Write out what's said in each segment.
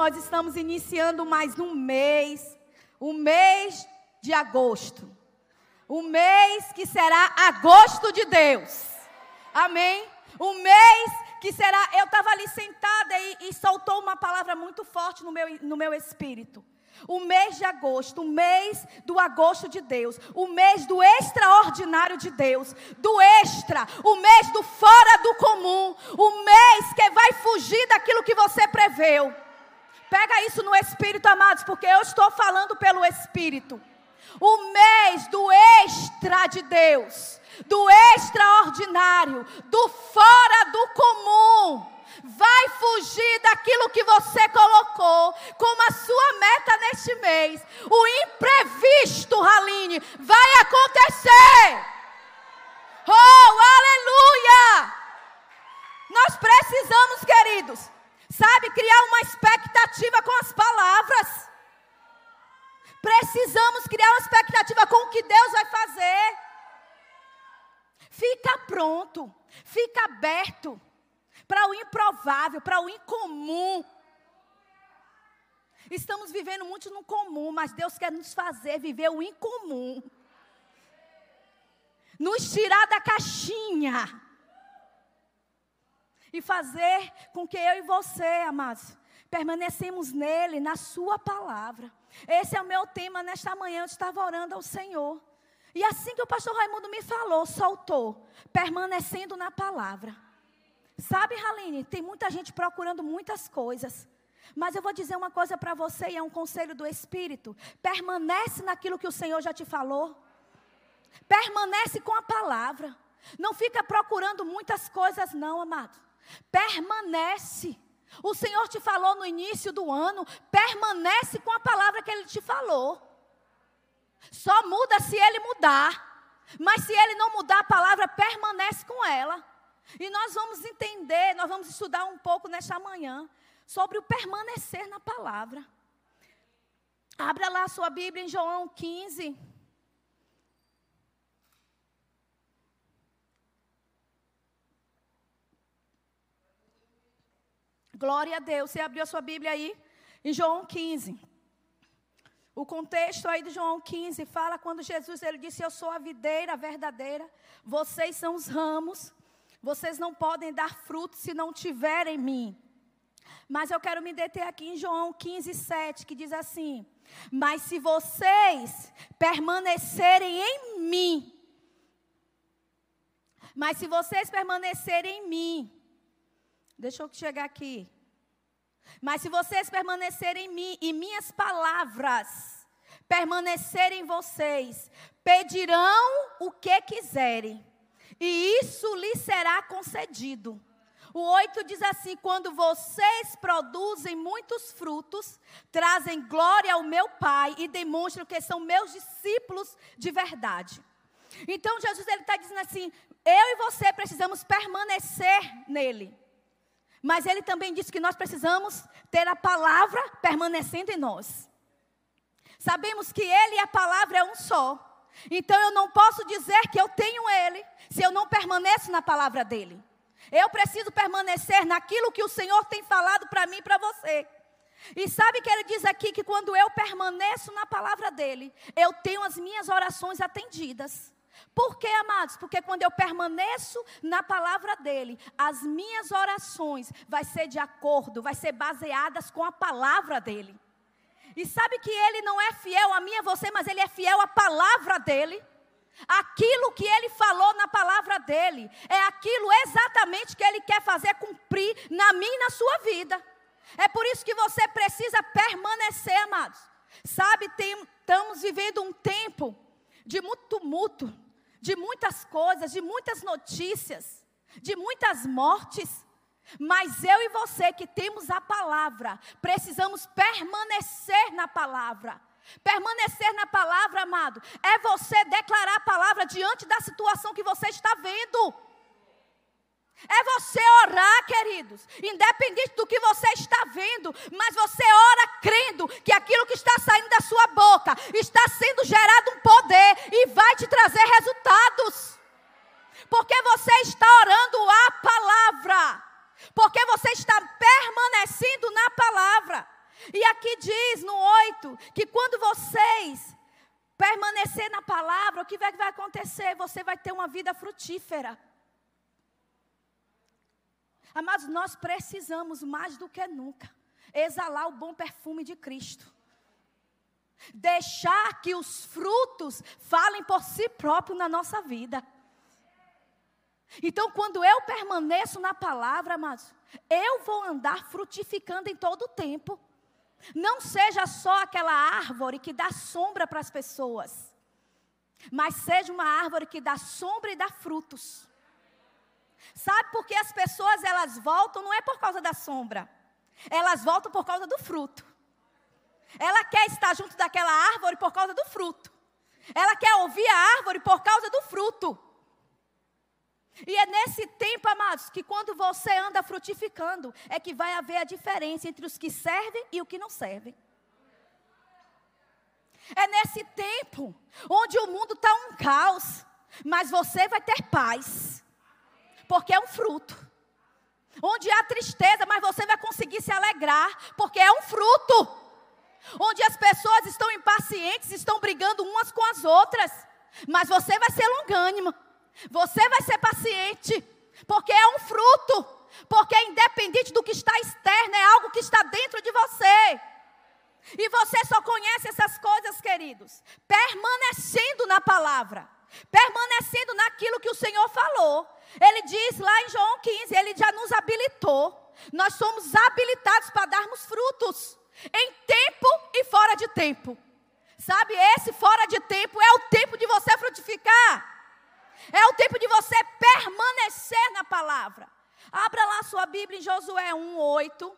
Nós estamos iniciando mais um mês, o mês de agosto. O mês que será agosto de Deus. Amém? O mês que será. Eu estava ali sentada e, e soltou uma palavra muito forte no meu, no meu espírito. O mês de agosto, o mês do agosto de Deus, o mês do extraordinário de Deus, do extra, o mês do fora do comum, o mês que vai fugir daquilo que você preveu. Pega isso no espírito, amados, porque eu estou falando pelo espírito. O mês do extra de Deus, do extraordinário, do fora do comum vai fugir daquilo que você colocou como a sua meta neste mês. O imprevisto, Haline, vai acontecer. Oh, aleluia! Nós precisamos, queridos, sabe, criar uma expectativa com as palavras. Precisamos criar uma expectativa com o que Deus vai fazer. Fica pronto, fica aberto para o improvável, para o incomum. Estamos vivendo muito no comum, mas Deus quer nos fazer viver o incomum. Nos tirar da caixinha. E fazer com que eu e você, amados, permanecemos nele, na sua palavra. Esse é o meu tema nesta manhã, eu estava orando ao Senhor. E assim que o pastor Raimundo me falou, soltou, permanecendo na palavra. Sabe, Haline, tem muita gente procurando muitas coisas. Mas eu vou dizer uma coisa para você, e é um conselho do Espírito: permanece naquilo que o Senhor já te falou. Permanece com a palavra. Não fica procurando muitas coisas, não, amado. Permanece. O Senhor te falou no início do ano, permanece com a palavra que Ele te falou. Só muda se Ele mudar. Mas se Ele não mudar a palavra, permanece com ela. E nós vamos entender, nós vamos estudar um pouco nesta manhã sobre o permanecer na palavra. Abra lá a sua Bíblia em João 15. Glória a Deus. Você abriu a sua Bíblia aí em João 15. O contexto aí de João 15 fala quando Jesus ele disse: Eu sou a videira verdadeira, vocês são os ramos. Vocês não podem dar fruto se não tiverem em mim. Mas eu quero me deter aqui em João 15, 7, que diz assim: Mas se vocês permanecerem em mim, mas se vocês permanecerem em mim, deixa eu chegar aqui. Mas se vocês permanecerem em mim e minhas palavras permanecerem em vocês, pedirão o que quiserem e isso lhe será concedido. O 8 diz assim: quando vocês produzem muitos frutos, trazem glória ao meu Pai e demonstram que são meus discípulos de verdade. Então Jesus está dizendo assim: eu e você precisamos permanecer nele. Mas ele também disse que nós precisamos ter a palavra permanecendo em nós. Sabemos que ele e a palavra é um só. Então eu não posso dizer que eu tenho Ele se eu não permaneço na palavra dEle. Eu preciso permanecer naquilo que o Senhor tem falado para mim e para você. E sabe que ele diz aqui que quando eu permaneço na palavra dele, eu tenho as minhas orações atendidas. Por quê, amados? Porque quando eu permaneço na palavra dele, as minhas orações vai ser de acordo, vai ser baseadas com a palavra dele. E sabe que ele não é fiel a mim e a você, mas ele é fiel à palavra dele. Aquilo que ele falou na palavra dele é aquilo exatamente que ele quer fazer cumprir na minha e na sua vida. É por isso que você precisa permanecer, amados. Sabe, tem, estamos vivendo um tempo de muito tumulto, de muitas coisas, de muitas notícias, de muitas mortes. Mas eu e você que temos a palavra, precisamos permanecer na palavra. Permanecer na palavra, amado, é você declarar a palavra diante da situação que você está vendo. É você orar, queridos, independente do que você está vendo, mas você ora precisamos mais do que nunca exalar o bom perfume de Cristo. Deixar que os frutos falem por si próprio na nossa vida. Então, quando eu permaneço na palavra, amados, eu vou andar frutificando em todo o tempo. Não seja só aquela árvore que dá sombra para as pessoas, mas seja uma árvore que dá sombra e dá frutos. Sabe por que as pessoas elas voltam não é por causa da sombra. Elas voltam por causa do fruto. Ela quer estar junto daquela árvore por causa do fruto. Ela quer ouvir a árvore por causa do fruto. E é nesse tempo, amados, que quando você anda frutificando, é que vai haver a diferença entre os que servem e os que não servem. É nesse tempo onde o mundo está um caos, mas você vai ter paz, porque é um fruto. Onde há tristeza, mas você vai conseguir se alegrar, porque é um fruto. Onde as pessoas estão impacientes, estão brigando umas com as outras, mas você vai ser longânimo você vai ser paciente, porque é um fruto, porque independente do que está externo, é algo que está dentro de você. E você só conhece essas coisas, queridos, permanecendo na palavra, permanecendo naquilo que o Senhor falou. Ele diz lá em João 15, ele já nos habilitou. Nós somos habilitados para darmos frutos, em tempo e fora de tempo. Sabe, esse fora de tempo é o tempo de você frutificar. É o tempo de você permanecer na palavra. Abra lá sua Bíblia em Josué 1:8.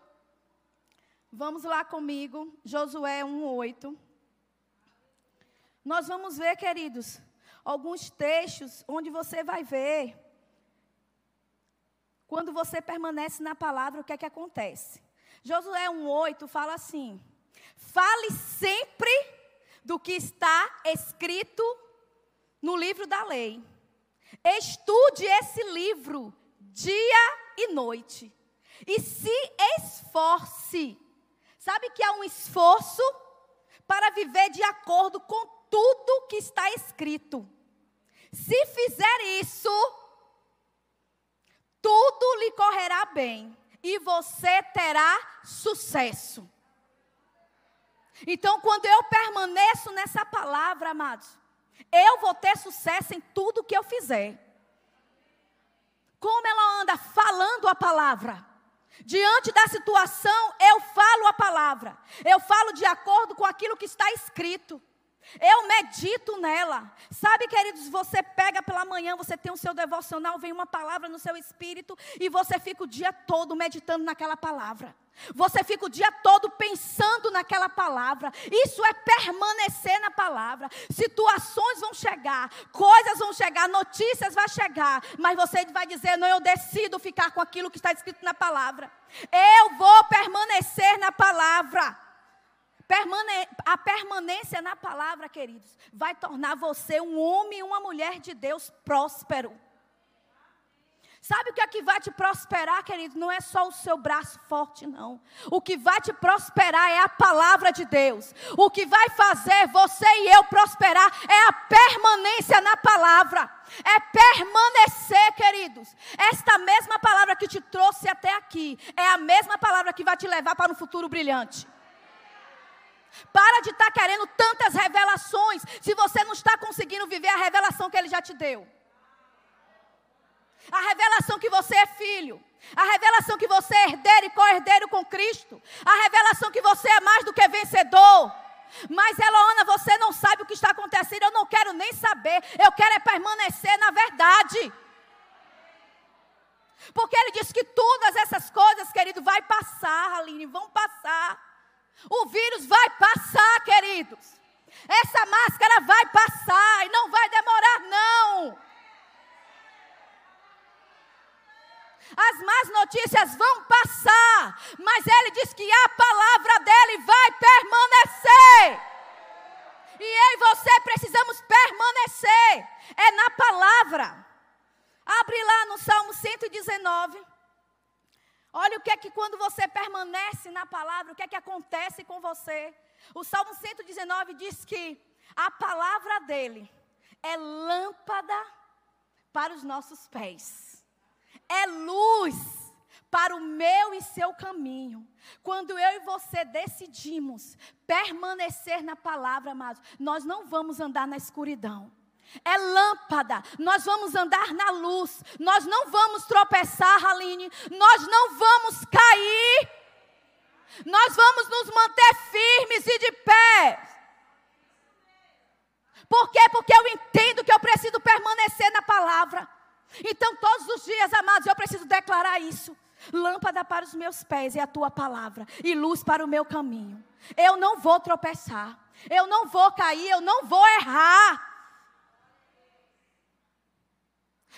Vamos lá comigo, Josué 1:8. Nós vamos ver, queridos, alguns textos onde você vai ver quando você permanece na palavra, o que é que acontece? Josué 1:8 fala assim: Fale sempre do que está escrito no livro da lei. Estude esse livro dia e noite. E se esforce. Sabe que há um esforço para viver de acordo com tudo que está escrito. Se fizer isso, tudo lhe correrá bem e você terá sucesso. Então, quando eu permaneço nessa palavra, amados, eu vou ter sucesso em tudo que eu fizer. Como ela anda falando a palavra. Diante da situação, eu falo a palavra. Eu falo de acordo com aquilo que está escrito. Eu medito nela. Sabe, queridos, você pega pela manhã, você tem o seu devocional, vem uma palavra no seu espírito e você fica o dia todo meditando naquela palavra. Você fica o dia todo pensando naquela palavra. Isso é permanecer na palavra. Situações vão chegar, coisas vão chegar, notícias vão chegar, mas você vai dizer: "Não, eu decido ficar com aquilo que está escrito na palavra. Eu vou permanecer na palavra." A permanência na palavra, queridos, vai tornar você um homem e uma mulher de Deus próspero. Sabe o que é que vai te prosperar, querido? Não é só o seu braço forte, não. O que vai te prosperar é a palavra de Deus. O que vai fazer você e eu prosperar é a permanência na palavra. É permanecer, queridos. Esta mesma palavra que te trouxe até aqui é a mesma palavra que vai te levar para um futuro brilhante. Para de estar tá querendo tantas revelações se você não está conseguindo viver a revelação que Ele já te deu. A revelação que você é filho. A revelação que você é herdeiro e co-herdeiro com Cristo. A revelação que você é mais do que vencedor. Mas, Eloana, você não sabe o que está acontecendo. Eu não quero nem saber. Eu quero é permanecer na verdade. Porque ele diz que todas essas coisas, querido, vai passar, Aline, vão passar. O vírus vai passar, queridos. Essa máscara vai passar e não vai demorar, não. As más notícias vão passar, mas ele diz que a palavra dele vai permanecer. E eu e você precisamos permanecer. É na palavra. Abre lá no Salmo 119. Olha o que é que quando você permanece na palavra, o que é que acontece com você. O Salmo 119 diz que a palavra dele é lâmpada para os nossos pés, é luz para o meu e seu caminho. Quando eu e você decidimos permanecer na palavra, amados, nós não vamos andar na escuridão. É lâmpada, nós vamos andar na luz, nós não vamos tropeçar, Aline, nós não vamos cair, nós vamos nos manter firmes e de pé. Por quê? Porque eu entendo que eu preciso permanecer na palavra. Então, todos os dias, amados, eu preciso declarar isso. Lâmpada para os meus pés é a tua palavra, e luz para o meu caminho. Eu não vou tropeçar, eu não vou cair, eu não vou errar.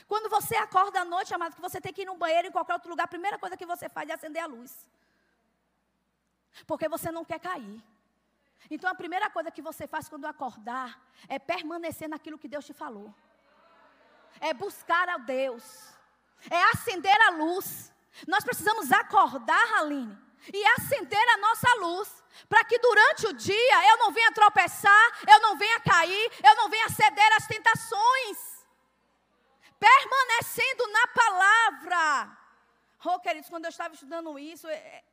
Quando você acorda à noite, amado, que você tem que ir no banheiro, em qualquer outro lugar, a primeira coisa que você faz é acender a luz. Porque você não quer cair. Então a primeira coisa que você faz quando acordar é permanecer naquilo que Deus te falou. É buscar a Deus. É acender a luz. Nós precisamos acordar, Aline, e acender a nossa luz. Para que durante o dia eu não venha tropeçar, eu não venha cair, eu não venha ceder às tentações. Permanecendo na palavra. Oh, queridos, quando eu estava estudando isso, é,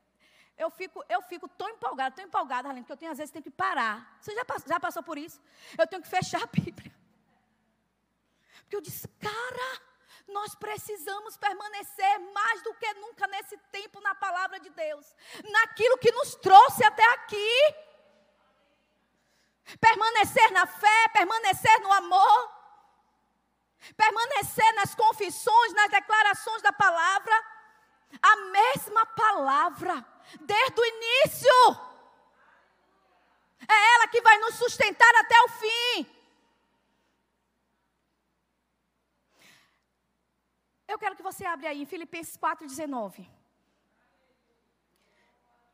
eu fico, eu fico tão empolgada, tão empolgada, Arlene, que eu tenho, às vezes tenho que parar. Você já, já passou por isso? Eu tenho que fechar a Bíblia. Porque eu disse, cara, nós precisamos permanecer mais do que nunca nesse tempo na palavra de Deus, naquilo que nos trouxe até aqui. Permanecer na fé, permanecer no amor, permanecer nas confissões, nas declarações da palavra, a mesma palavra desde o início. É ela que vai nos sustentar até o fim. Eu quero que você abra aí em Filipenses 4,19.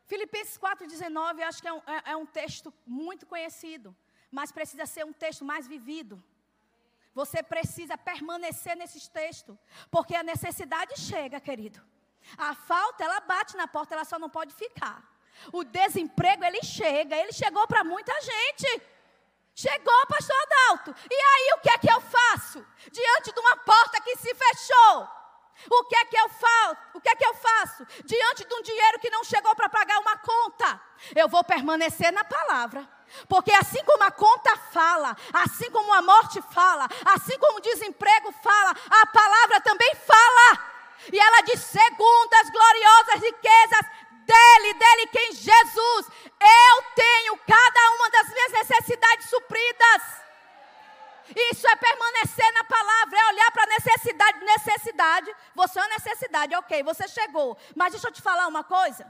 Filipenses 4,19, acho que é um, é, é um texto muito conhecido, mas precisa ser um texto mais vivido. Você precisa permanecer nesses textos, porque a necessidade chega, querido. A falta, ela bate na porta, ela só não pode ficar. O desemprego, ele chega, ele chegou para muita gente. Chegou, pastor Adalto. E aí, o que é que eu faço? Diante de uma porta que se fechou. O que é que eu faço? O que é que eu faço? Diante de um dinheiro que não chegou para pagar uma conta, eu vou permanecer na palavra. Porque assim como a conta fala, assim como a morte fala, assim como o desemprego fala, a palavra também fala. E ela diz: segundo as gloriosas riquezas dele, dele quem Jesus, eu tenho cada uma das minhas necessidades supridas. Isso é permanecer na palavra, é olhar para a necessidade. Necessidade, você é uma necessidade, ok, você chegou. Mas deixa eu te falar uma coisa.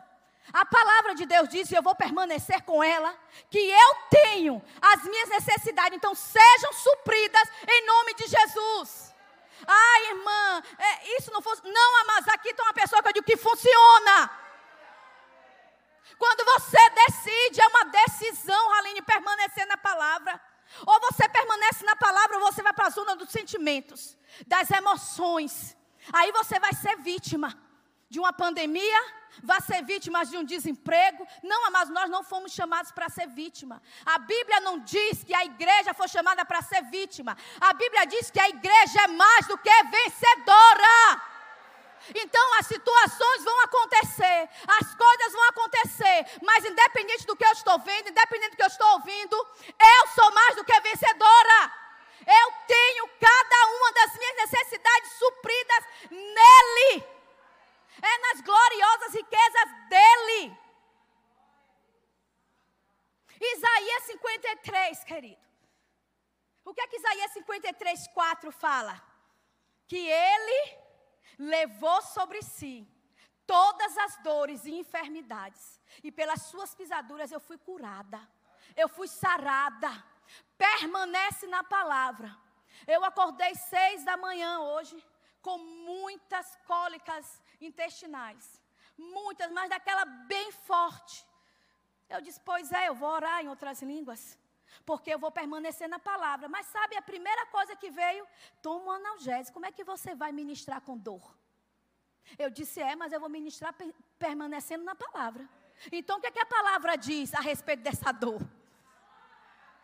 A palavra de Deus diz, e eu vou permanecer com ela, que eu tenho as minhas necessidades, então sejam supridas em nome de Jesus. Ah, irmã, é, isso não fosse. Não, mas aqui tem uma pessoa que eu digo que funciona. Quando você decide, é uma decisão, Aline, permanecer na palavra. Ou você permanece na palavra, ou você vai para a zona dos sentimentos, das emoções. Aí você vai ser vítima de uma pandemia, vai ser vítima de um desemprego. Não, mas nós não fomos chamados para ser vítima. A Bíblia não diz que a igreja foi chamada para ser vítima. A Bíblia diz que a igreja é mais do que vencedora. Então as situações vão acontecer, as coisas vão acontecer, mas independente do que eu estou vendo, independente do que eu estou ouvindo, eu sou mais do que vencedora. Eu tenho cada uma das minhas necessidades supridas nele é nas gloriosas riquezas dele. Isaías 53, querido. O que é que Isaías 53, 4 fala? Que ele levou sobre si todas as dores e enfermidades, e pelas suas pisaduras eu fui curada, eu fui sarada. Permanece na palavra. Eu acordei seis da manhã hoje com muitas cólicas intestinais. Muitas, mas daquela bem forte. Eu disse: Pois é, eu vou orar em outras línguas. Porque eu vou permanecer na palavra. Mas sabe, a primeira coisa que veio, toma um analgésico. Como é que você vai ministrar com dor? Eu disse: É, mas eu vou ministrar permanecendo na palavra. Então, o que, é que a palavra diz a respeito dessa dor?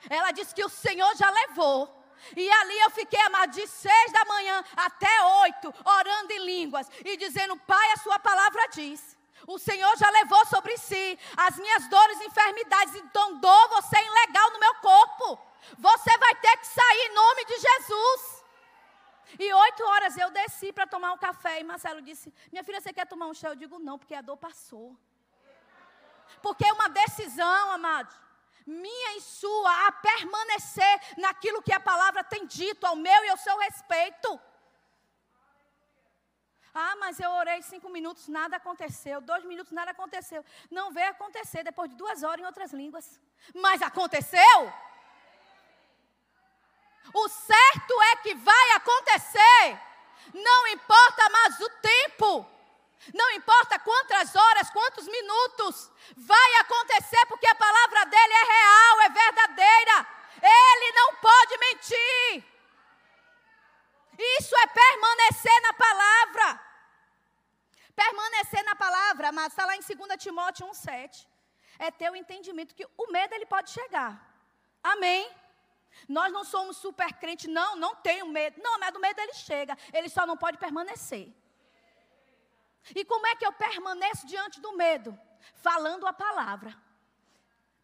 Ela diz que o Senhor já levou. E ali eu fiquei, amado, de seis da manhã até oito, orando em línguas e dizendo: Pai, a Sua palavra diz. O Senhor já levou sobre si as minhas dores e enfermidades. Então, dor você ilegal no meu corpo. Você vai ter que sair em nome de Jesus. E oito horas eu desci para tomar um café. E Marcelo disse: Minha filha, você quer tomar um chá? Eu digo: Não, porque a dor passou. Porque é uma decisão, amados minha e sua, a permanecer naquilo que a palavra tem dito ao meu e ao seu respeito. Ah, mas eu orei cinco minutos, nada aconteceu. Dois minutos, nada aconteceu. Não veio acontecer depois de duas horas em outras línguas. Mas aconteceu. O certo é que vai acontecer. Não importa mais o tempo. Não importa quantas horas, quantos minutos, vai acontecer porque a palavra dele é real, é verdadeira. Ele não pode mentir. Isso é permanecer na palavra. Permanecer na palavra, mas está lá em 2 Timóteo 1,7. É ter o entendimento que o medo ele pode chegar. Amém? Nós não somos super crente, não, não tenho medo. Não, mas do medo ele chega. Ele só não pode permanecer. E como é que eu permaneço diante do medo? Falando a palavra.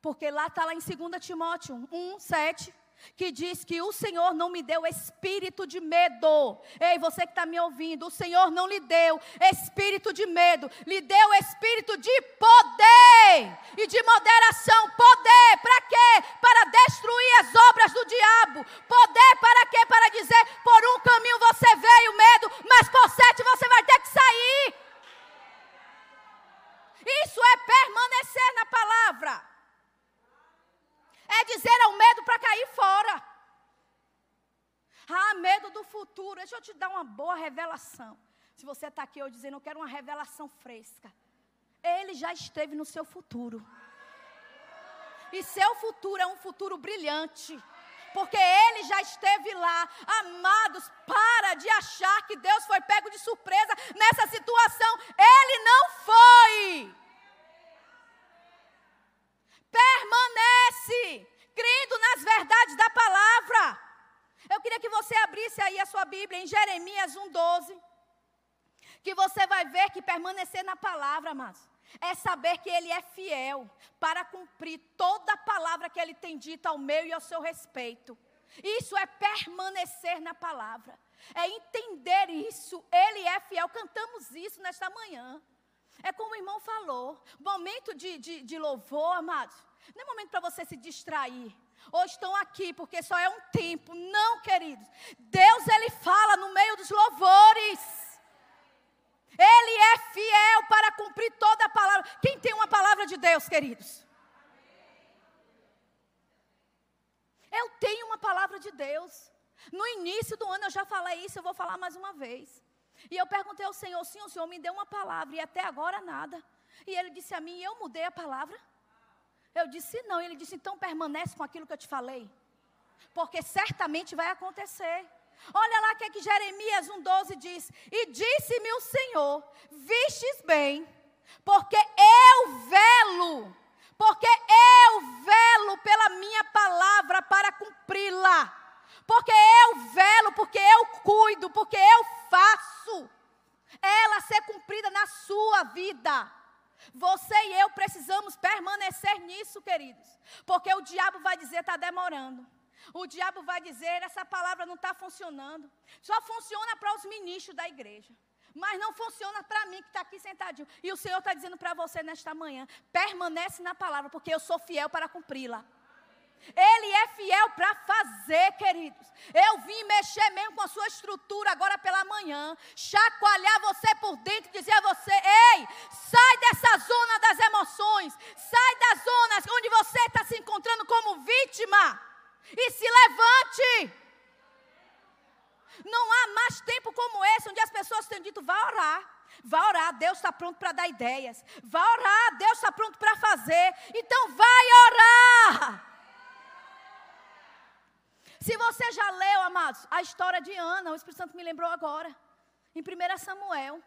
Porque lá está lá em 2 Timóteo 1, 7 que diz que o Senhor não me deu espírito de medo. Ei, você que está me ouvindo, o Senhor não lhe deu espírito de medo, lhe deu espírito de poder e de moderação. Poder para quê? Para destruir as obras do diabo. Poder para quê? Para dizer: por um caminho você veio medo, mas por sete você vai ter que sair. Isso é permanecer na palavra é dizer ao medo para cair fora. Ah, medo do futuro. Deixa eu te dar uma boa revelação. Se você está aqui hoje dizendo, eu quero uma revelação fresca. Ele já esteve no seu futuro. E seu futuro é um futuro brilhante. Porque ele já esteve lá. Amados, para de achar que Deus foi pego de surpresa nessa situação. Ele não foi. Permanece crendo nas verdades da palavra. Eu queria que você abrisse aí a sua Bíblia em Jeremias 1,12. Que você vai ver que permanecer na palavra, amados, é saber que Ele é fiel para cumprir toda a palavra que Ele tem dito ao meu e ao seu respeito. Isso é permanecer na palavra, é entender isso. Ele é fiel, cantamos isso nesta manhã. É como o irmão falou: momento de, de, de louvor, amados, não é momento para você se distrair. Ou estão aqui porque só é um tempo. Não, queridos. Deus, Ele fala no meio dos louvores. Ele é fiel para cumprir toda a palavra. Quem tem uma palavra de Deus, queridos? Eu tenho uma palavra de Deus. No início do ano eu já falei isso, eu vou falar mais uma vez. E eu perguntei ao Senhor, sim, o Senhor me deu uma palavra e até agora nada. E ele disse a mim, eu mudei a palavra. Eu disse não. E ele disse, então permanece com aquilo que eu te falei. Porque certamente vai acontecer. Olha lá o que, é que Jeremias 1,12 diz. E disse-me o Senhor: Vistes bem, porque eu velo, porque eu velo pela minha palavra para cumpri-la. Porque eu velo, porque eu cuido, porque eu faço ela ser cumprida na sua vida. Você e eu precisamos permanecer nisso, queridos. Porque o diabo vai dizer: está demorando. O diabo vai dizer: essa palavra não está funcionando. Só funciona para os ministros da igreja. Mas não funciona para mim que está aqui sentadinho. E o Senhor está dizendo para você nesta manhã: permanece na palavra, porque eu sou fiel para cumpri-la. Ele é fiel para fazer, queridos. Eu vim mexer mesmo com a sua estrutura agora pela manhã, chacoalhar você por dentro, dizer a você: ei, sai dessa zona das emoções, sai das zonas onde você está se encontrando como vítima e se levante. Não há mais tempo como esse, onde as pessoas têm dito: vá orar. Vá orar, Deus está pronto para dar ideias. Vá orar, Deus está pronto para fazer. Então vai orar. Se você já leu, amados, a história de Ana, o Espírito Santo me lembrou agora, em 1 Samuel,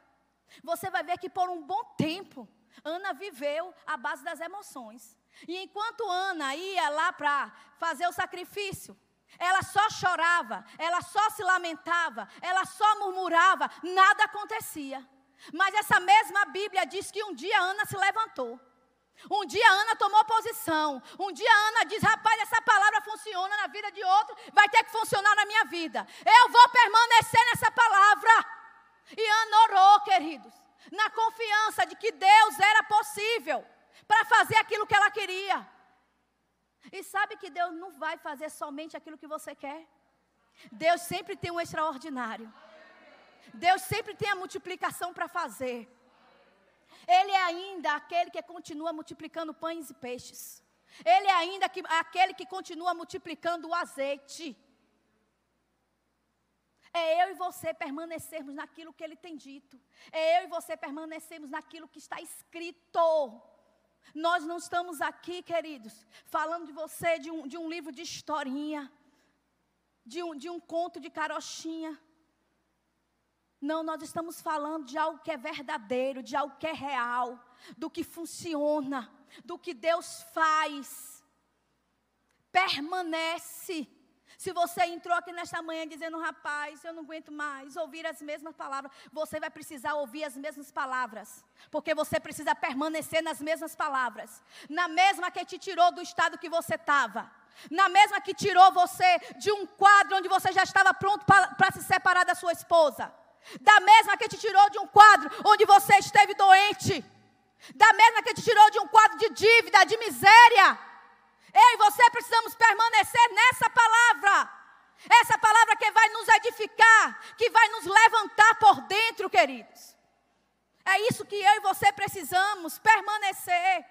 você vai ver que por um bom tempo, Ana viveu à base das emoções. E enquanto Ana ia lá para fazer o sacrifício, ela só chorava, ela só se lamentava, ela só murmurava, nada acontecia. Mas essa mesma Bíblia diz que um dia Ana se levantou. Um dia Ana tomou posição. Um dia Ana diz: Rapaz, essa palavra funciona na vida de outro, vai ter que funcionar na minha vida. Eu vou permanecer nessa palavra. E Ana orou, queridos, na confiança de que Deus era possível para fazer aquilo que ela queria. E sabe que Deus não vai fazer somente aquilo que você quer. Deus sempre tem um extraordinário. Deus sempre tem a multiplicação para fazer. Ele é ainda aquele que continua multiplicando pães e peixes. Ele é ainda que, aquele que continua multiplicando o azeite. É eu e você permanecermos naquilo que Ele tem dito. É eu e você permanecermos naquilo que está escrito. Nós não estamos aqui, queridos, falando de você de um, de um livro de historinha, de um, de um conto de carochinha. Não, nós estamos falando de algo que é verdadeiro, de algo que é real, do que funciona, do que Deus faz. Permanece. Se você entrou aqui nesta manhã dizendo, rapaz, eu não aguento mais ouvir as mesmas palavras, você vai precisar ouvir as mesmas palavras, porque você precisa permanecer nas mesmas palavras, na mesma que te tirou do estado que você estava, na mesma que tirou você de um quadro onde você já estava pronto para se separar da sua esposa da mesma que te tirou de um quadro onde você esteve doente, da mesma que te tirou de um quadro de dívida, de miséria. Eu e você precisamos permanecer nessa palavra. Essa palavra que vai nos edificar, que vai nos levantar por dentro, queridos. É isso que eu e você precisamos, permanecer.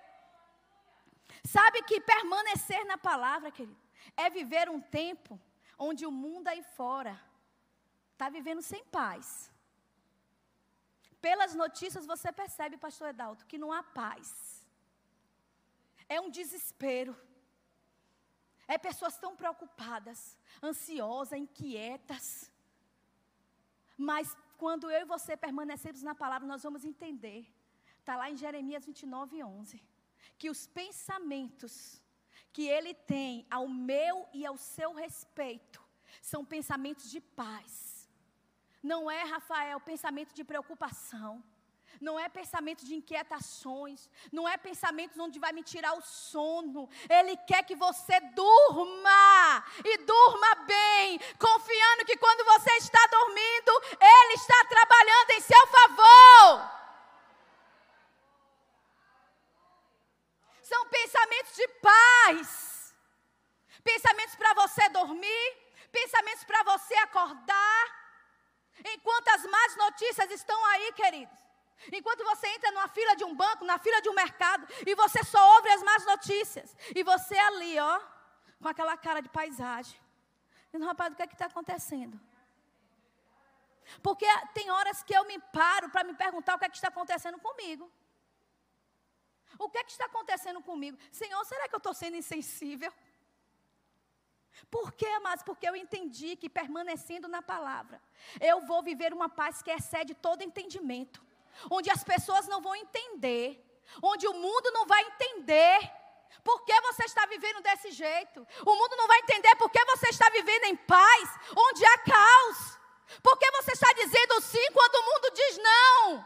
Sabe que permanecer na palavra, querido, é viver um tempo onde o mundo aí fora está vivendo sem paz. Pelas notícias você percebe, pastor Edalto, que não há paz. É um desespero. É pessoas tão preocupadas, ansiosas, inquietas. Mas quando eu e você permanecemos na palavra, nós vamos entender. Está lá em Jeremias 29, 11. Que os pensamentos que ele tem ao meu e ao seu respeito são pensamentos de paz não é, Rafael, pensamento de preocupação. Não é pensamento de inquietações, não é pensamento onde vai me tirar o sono. Ele quer que você durma e durma bem, confiando que quando você está dormindo, Ele está trabalhando em seu favor. São pensamentos de paz, pensamentos para você dormir, pensamentos para você acordar Enquanto as más notícias estão aí, queridos. Enquanto você entra numa fila de um banco, na fila de um mercado, e você só ouve as más notícias. E você ali, ó, com aquela cara de paisagem. Dizendo, rapaz, o que é que está acontecendo? Porque tem horas que eu me paro para me perguntar o que é que está acontecendo comigo. O que é que está acontecendo comigo? Senhor, será que eu estou sendo insensível? Por quê, amados? Porque eu entendi que permanecendo na palavra, eu vou viver uma paz que excede todo entendimento. Onde as pessoas não vão entender, onde o mundo não vai entender por que você está vivendo desse jeito. O mundo não vai entender por que você está vivendo em paz, onde há caos. Por que você está dizendo sim quando o mundo diz não?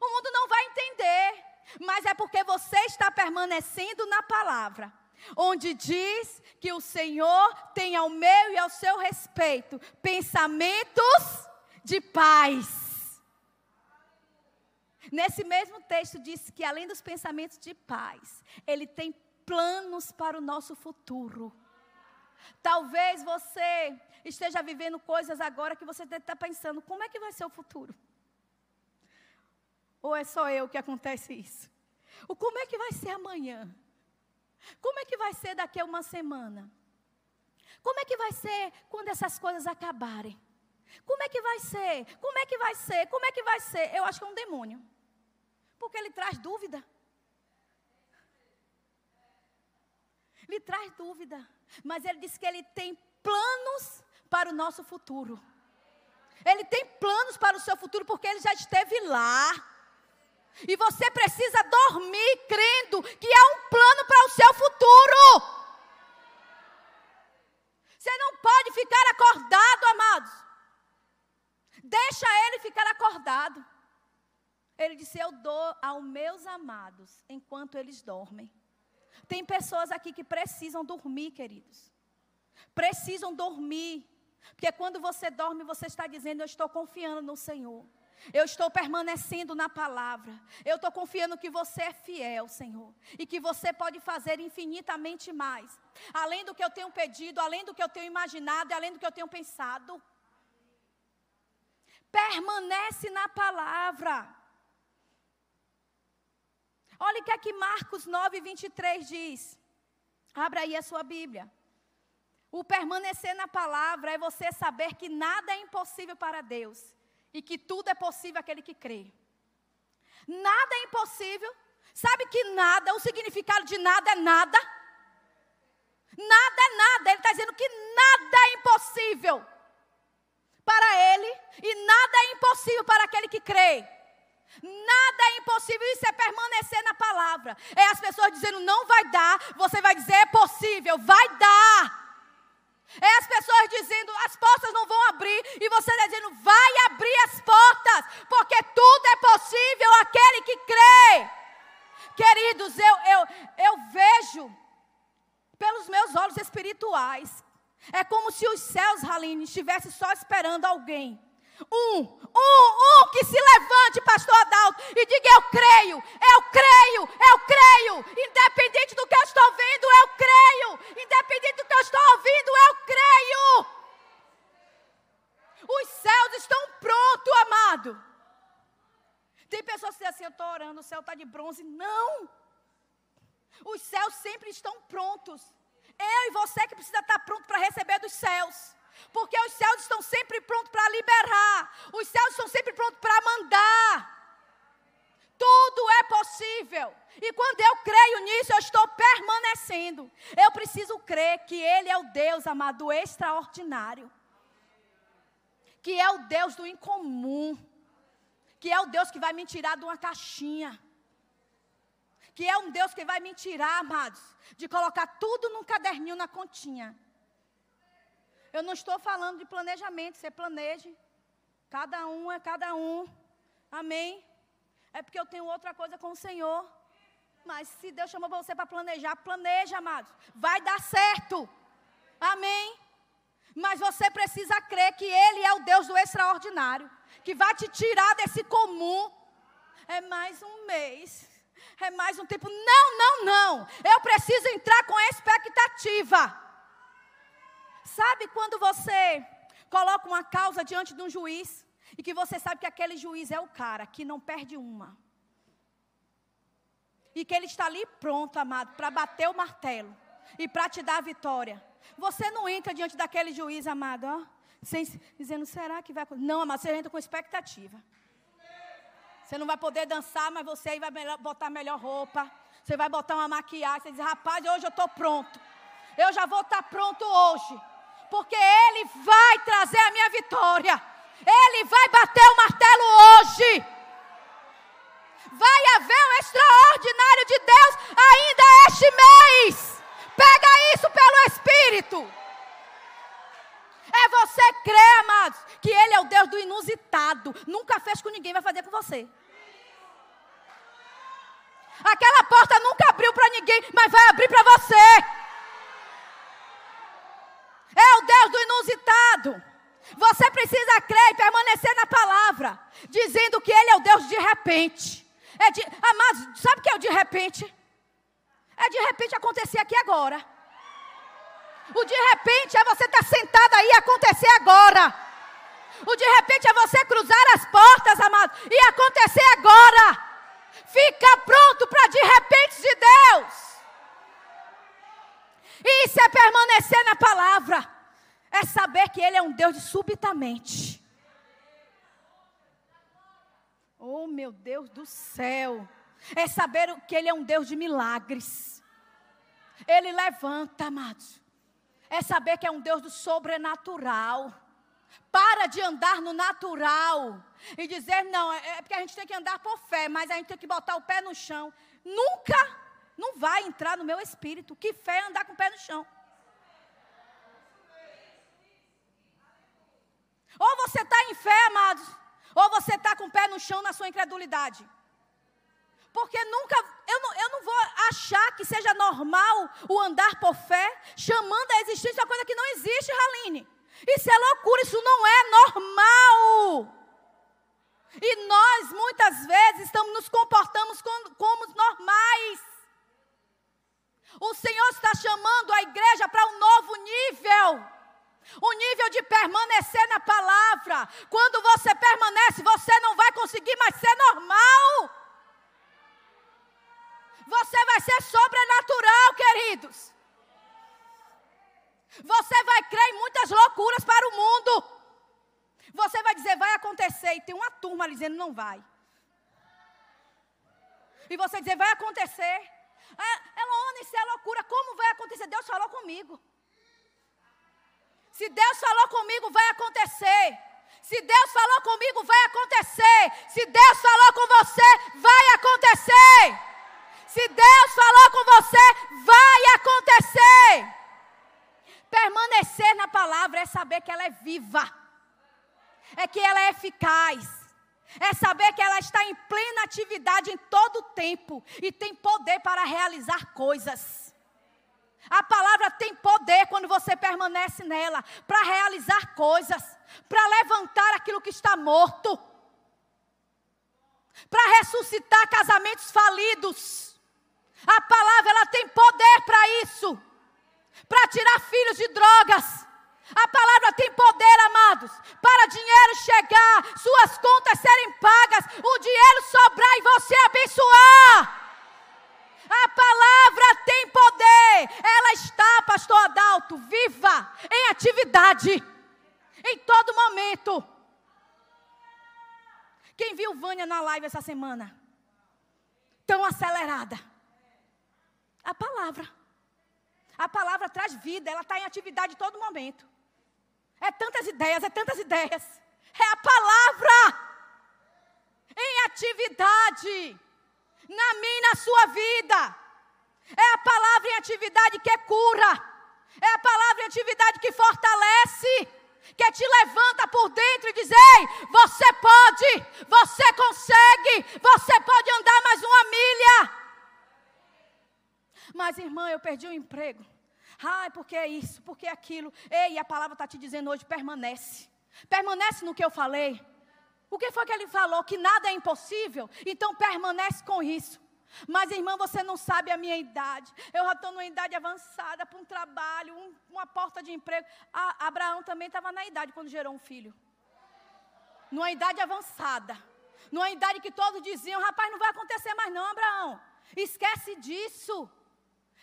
O mundo não vai entender, mas é porque você está permanecendo na palavra onde diz que o Senhor tem ao meu e ao seu respeito pensamentos de paz. Nesse mesmo texto diz que além dos pensamentos de paz, ele tem planos para o nosso futuro. Talvez você esteja vivendo coisas agora que você estar pensando: como é que vai ser o futuro? Ou é só eu que acontece isso? O como é que vai ser amanhã? Como é que vai ser daqui a uma semana? Como é que vai ser quando essas coisas acabarem? Como é que vai ser? Como é que vai ser? Como é que vai ser? Eu acho que é um demônio. Porque ele traz dúvida. Ele traz dúvida. Mas ele diz que ele tem planos para o nosso futuro. Ele tem planos para o seu futuro porque ele já esteve lá. E você precisa dormir crendo que há um plano para o seu futuro. Você não pode ficar acordado, amados. Deixa ele ficar acordado. Ele disse: Eu dou aos meus amados enquanto eles dormem. Tem pessoas aqui que precisam dormir, queridos. Precisam dormir. Porque quando você dorme, você está dizendo: Eu estou confiando no Senhor. Eu estou permanecendo na palavra. Eu estou confiando que você é fiel, Senhor. E que você pode fazer infinitamente mais. Além do que eu tenho pedido, além do que eu tenho imaginado e além do que eu tenho pensado. Permanece na palavra. Olha o que é que Marcos 9, 23 diz. Abra aí a sua Bíblia. O permanecer na palavra é você saber que nada é impossível para Deus e que tudo é possível aquele que crê. Nada é impossível. Sabe que nada, o significado de nada é nada. Nada é nada. Ele está dizendo que nada é impossível para ele e nada é impossível para aquele que crê. Nada é impossível, isso é permanecer na palavra. É as pessoas dizendo não vai dar, você vai dizer é possível, vai dar. É as pessoas dizendo as portas não vão abrir e você está dizendo vai abrir as portas, porque tudo é possível aquele que crê. Queridos, eu, eu, eu vejo pelos meus olhos espirituais. É como se os céus, Haline, estivessem só esperando alguém um, um, um que se levante, pastor Adalto, e diga: Eu creio, eu creio, eu creio. Independente do que eu estou vendo, eu creio. Independente do que eu estou ouvindo, eu creio. Os céus estão prontos, amado. Tem pessoas que dizem assim: Eu estou orando, o céu está de bronze. Não. Os céus sempre estão prontos. Eu e você que precisa estar pronto para receber dos céus. Porque os céus estão sempre prontos para liberar. Os céus estão sempre prontos para mandar. Tudo é possível. E quando eu creio nisso, eu estou permanecendo. Eu preciso crer que Ele é o Deus, amado, extraordinário. Que é o Deus do incomum. Que é o Deus que vai me tirar de uma caixinha. Que é um Deus que vai me tirar, amados, de colocar tudo num caderninho na continha eu não estou falando de planejamento, você planeje. Cada um é cada um. Amém? É porque eu tenho outra coisa com o Senhor. Mas se Deus chamou você para planejar, planeja, amados. Vai dar certo. Amém? Mas você precisa crer que Ele é o Deus do extraordinário. Que vai te tirar desse comum. É mais um mês. É mais um tempo. Não, não, não. Eu preciso entrar com expectativa. Sabe quando você coloca uma causa diante de um juiz e que você sabe que aquele juiz é o cara que não perde uma? E que ele está ali pronto, amado, para bater o martelo e para te dar a vitória. Você não entra diante daquele juiz, amado, ó, sem, dizendo, será que vai Não, amado, você entra com expectativa. Você não vai poder dançar, mas você aí vai botar melhor roupa. Você vai botar uma maquiagem. Você diz, rapaz, hoje eu estou pronto. Eu já vou estar pronto hoje porque Ele vai trazer a minha vitória. Ele vai bater o martelo hoje. Vai haver um extraordinário de Deus ainda este mês. Pega isso pelo Espírito. É você crer, amados, que Ele é o Deus do inusitado. Nunca fez com ninguém, vai fazer com você. Aquela porta nunca abriu para ninguém, mas vai abrir para você. É o Deus do inusitado. Você precisa crer e permanecer na palavra, dizendo que Ele é o Deus de repente. É de, amados, sabe o que é o de repente? É de repente acontecer aqui agora. O de repente é você estar tá sentado aí e acontecer agora. O de repente é você cruzar as portas, amado, e acontecer agora. Fica pronto para de repente de Deus. Isso é permanecer na palavra. É saber que Ele é um Deus de subitamente. Oh, meu Deus do céu. É saber que Ele é um Deus de milagres. Ele levanta, amados. É saber que é um Deus do sobrenatural. Para de andar no natural e dizer, não, é, é porque a gente tem que andar por fé, mas a gente tem que botar o pé no chão. Nunca, não vai entrar no meu espírito. Que fé é andar com o pé no chão. Ou você está em fé, amados, ou você está com o pé no chão na sua incredulidade. Porque nunca, eu não, eu não vou achar que seja normal o andar por fé, chamando a existência uma coisa que não existe, Raline. Isso é loucura, isso não é normal. E nós, muitas vezes, estamos, nos comportamos como, como normais. O Senhor está chamando a igreja para um novo nível. O nível de permanecer na palavra. Quando você permanece, você não vai conseguir mais ser normal. Você vai ser sobrenatural, queridos. Você vai crer em muitas loucuras para o mundo. Você vai dizer, vai acontecer, e tem uma turma dizendo, não vai. E você dizer, vai acontecer. É, Elone, isso é loucura. Como vai acontecer? Deus falou comigo. Se Deus falou comigo, vai acontecer. Se Deus falou comigo, vai acontecer. Se Deus falou com você, vai acontecer. Se Deus falou com você, vai acontecer. Permanecer na palavra é saber que ela é viva, é que ela é eficaz, é saber que ela está em plena atividade em todo o tempo e tem poder para realizar coisas. A palavra tem poder quando você permanece nela para realizar coisas, para levantar aquilo que está morto, para ressuscitar casamentos falidos. A palavra ela tem poder para isso para tirar filhos de drogas. A palavra tem poder, amados, para dinheiro chegar, suas contas serem pagas, o dinheiro sobrar e você abençoar. A palavra tem poder, ela está, pastor Adalto, viva, em atividade, em todo momento. Quem viu Vânia na live essa semana? Tão acelerada. A palavra. A palavra traz vida, ela está em atividade todo momento. É tantas ideias, é tantas ideias. É a palavra em atividade, na minha e na sua vida. É a palavra em atividade que cura. É a palavra em atividade que fortalece, que te levanta por dentro e diz: Ei, você pode, você consegue, você pode andar mais uma milha. Mas, irmã, eu perdi o emprego. Ai, porque é isso, porque é aquilo. Ei, a palavra está te dizendo hoje: permanece. Permanece no que eu falei. O que foi que ele falou? Que nada é impossível? Então permanece com isso. Mas, irmã, você não sabe a minha idade. Eu já estou numa idade avançada para um trabalho, um, uma porta de emprego. Ah, Abraão também estava na idade quando gerou um filho. Numa idade avançada. Numa idade que todos diziam: rapaz, não vai acontecer mais, não, Abraão. Esquece disso.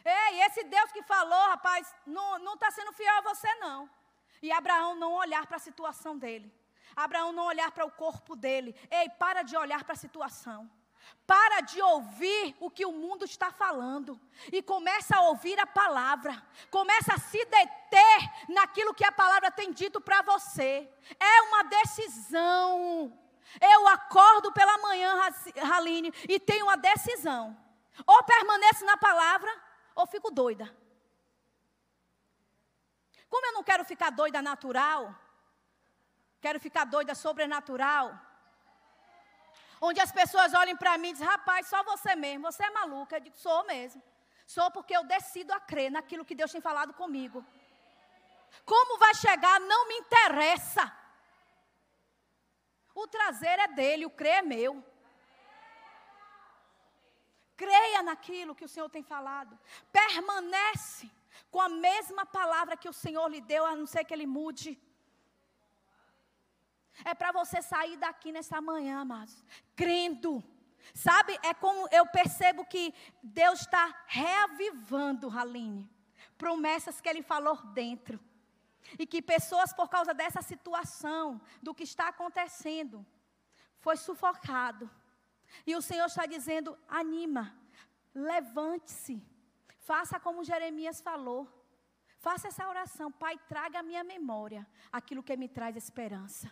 Ei, esse Deus que falou, rapaz, não está sendo fiel a você, não. E Abraão não olhar para a situação dele. Abraão não olhar para o corpo dele. Ei, para de olhar para a situação. Para de ouvir o que o mundo está falando e começa a ouvir a palavra. Começa a se deter naquilo que a palavra tem dito para você. É uma decisão. Eu acordo pela manhã, Raline, e tenho uma decisão. Ou permaneço na palavra, ou fico doida. Como eu não quero ficar doida natural, quero ficar doida sobrenatural. Onde as pessoas olhem para mim e dizem, rapaz, só você mesmo, você é maluca. Eu digo, sou mesmo. Sou porque eu decido a crer naquilo que Deus tem falado comigo. Como vai chegar, não me interessa. O trazer é dele, o crer é meu. Creia naquilo que o Senhor tem falado. Permanece com a mesma palavra que o Senhor lhe deu, a não ser que ele mude. É para você sair daqui nessa manhã, amados, crendo. Sabe, é como eu percebo que Deus está reavivando, Haline, promessas que Ele falou dentro. E que pessoas, por causa dessa situação, do que está acontecendo, foi sufocado e o Senhor está dizendo: anima, levante-se, faça como Jeremias falou. Faça essa oração. Pai, traga à minha memória aquilo que me traz esperança.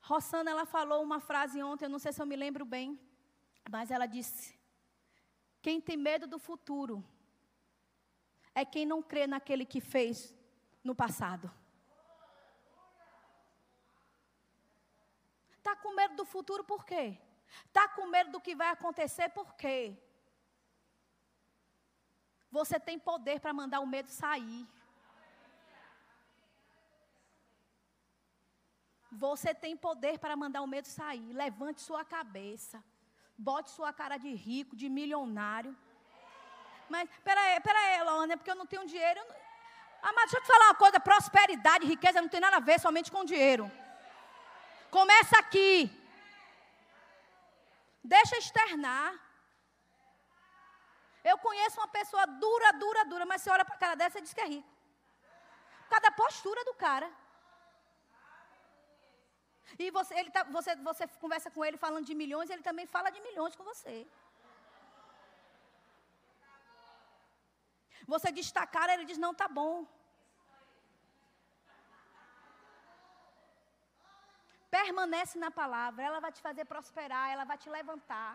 Rossana, ela falou uma frase ontem, eu não sei se eu me lembro bem, mas ela disse: Quem tem medo do futuro é quem não crê naquele que fez no passado. Está com medo do futuro por quê? Está com medo do que vai acontecer por quê? Você tem poder para mandar o medo sair. Você tem poder para mandar o medo sair. Levante sua cabeça. Bote sua cara de rico, de milionário. Mas, peraí, peraí, é porque eu não tenho dinheiro. Não... Ah, mas deixa eu te falar uma coisa: prosperidade, riqueza não tem nada a ver somente com dinheiro. Começa aqui. Deixa externar. Eu conheço uma pessoa dura, dura, dura, mas você olha para a cara dessa e diz que é rico. Por causa da postura do cara. E você, ele tá, você, você conversa com ele falando de milhões, ele também fala de milhões com você. Você destacar, ele diz: não, tá bom. Permanece na palavra, ela vai te fazer prosperar, ela vai te levantar.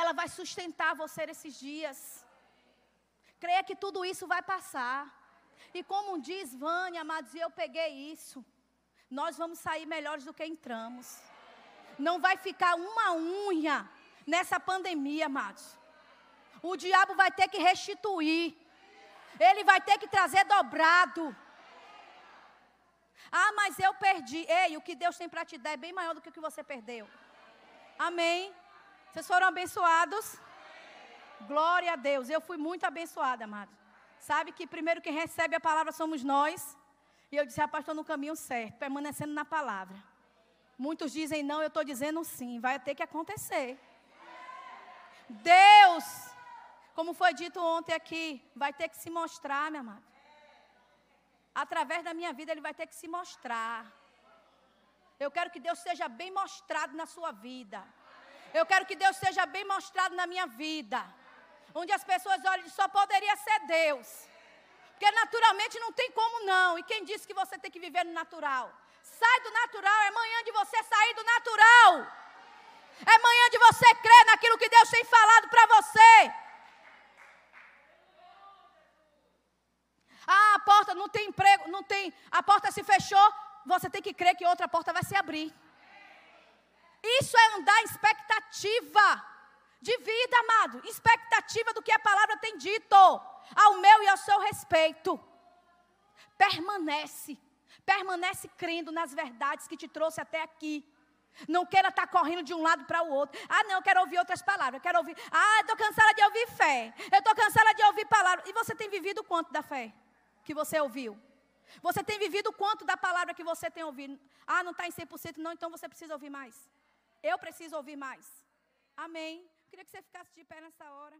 Ela vai sustentar você nesses dias. Creia que tudo isso vai passar. E como diz Vânia, amados, e eu peguei isso nós vamos sair melhores do que entramos. Não vai ficar uma unha nessa pandemia, amados. O diabo vai ter que restituir. Ele vai ter que trazer dobrado. Ah, mas eu perdi. Ei, o que Deus tem para te dar é bem maior do que o que você perdeu. Amém. Vocês foram abençoados? Glória a Deus. Eu fui muito abençoada, amados. Sabe que primeiro quem recebe a palavra somos nós. E eu disse, rapaz, estou no caminho certo, permanecendo na palavra. Muitos dizem não, eu estou dizendo sim, vai ter que acontecer. Deus, como foi dito ontem aqui, vai ter que se mostrar, meu amado. Através da minha vida, Ele vai ter que se mostrar. Eu quero que Deus seja bem mostrado na sua vida. Eu quero que Deus seja bem mostrado na minha vida. Onde as pessoas olham só poderia ser Deus. Porque naturalmente não tem como não. E quem disse que você tem que viver no natural? Sai do natural, é manhã de você sair do natural. É manhã de você crer naquilo que Deus tem falado para você. Ah, a porta não tem emprego, não tem, a porta se fechou, você tem que crer que outra porta vai se abrir. Isso é andar em expectativa de vida, amado, expectativa do que a palavra tem dito ao meu e ao seu respeito. Permanece, permanece crendo nas verdades que te trouxe até aqui. Não queira estar tá correndo de um lado para o outro. Ah, não, eu quero ouvir outras palavras. Eu quero ouvir. Ah, estou cansada de ouvir fé. Eu estou cansada de ouvir palavras. E você tem vivido quanto da fé que você ouviu? Você tem vivido quanto da palavra que você tem ouvido? Ah, não está em 100%, não, então você precisa ouvir mais. Eu preciso ouvir mais. Amém. Queria que você ficasse de pé nessa hora.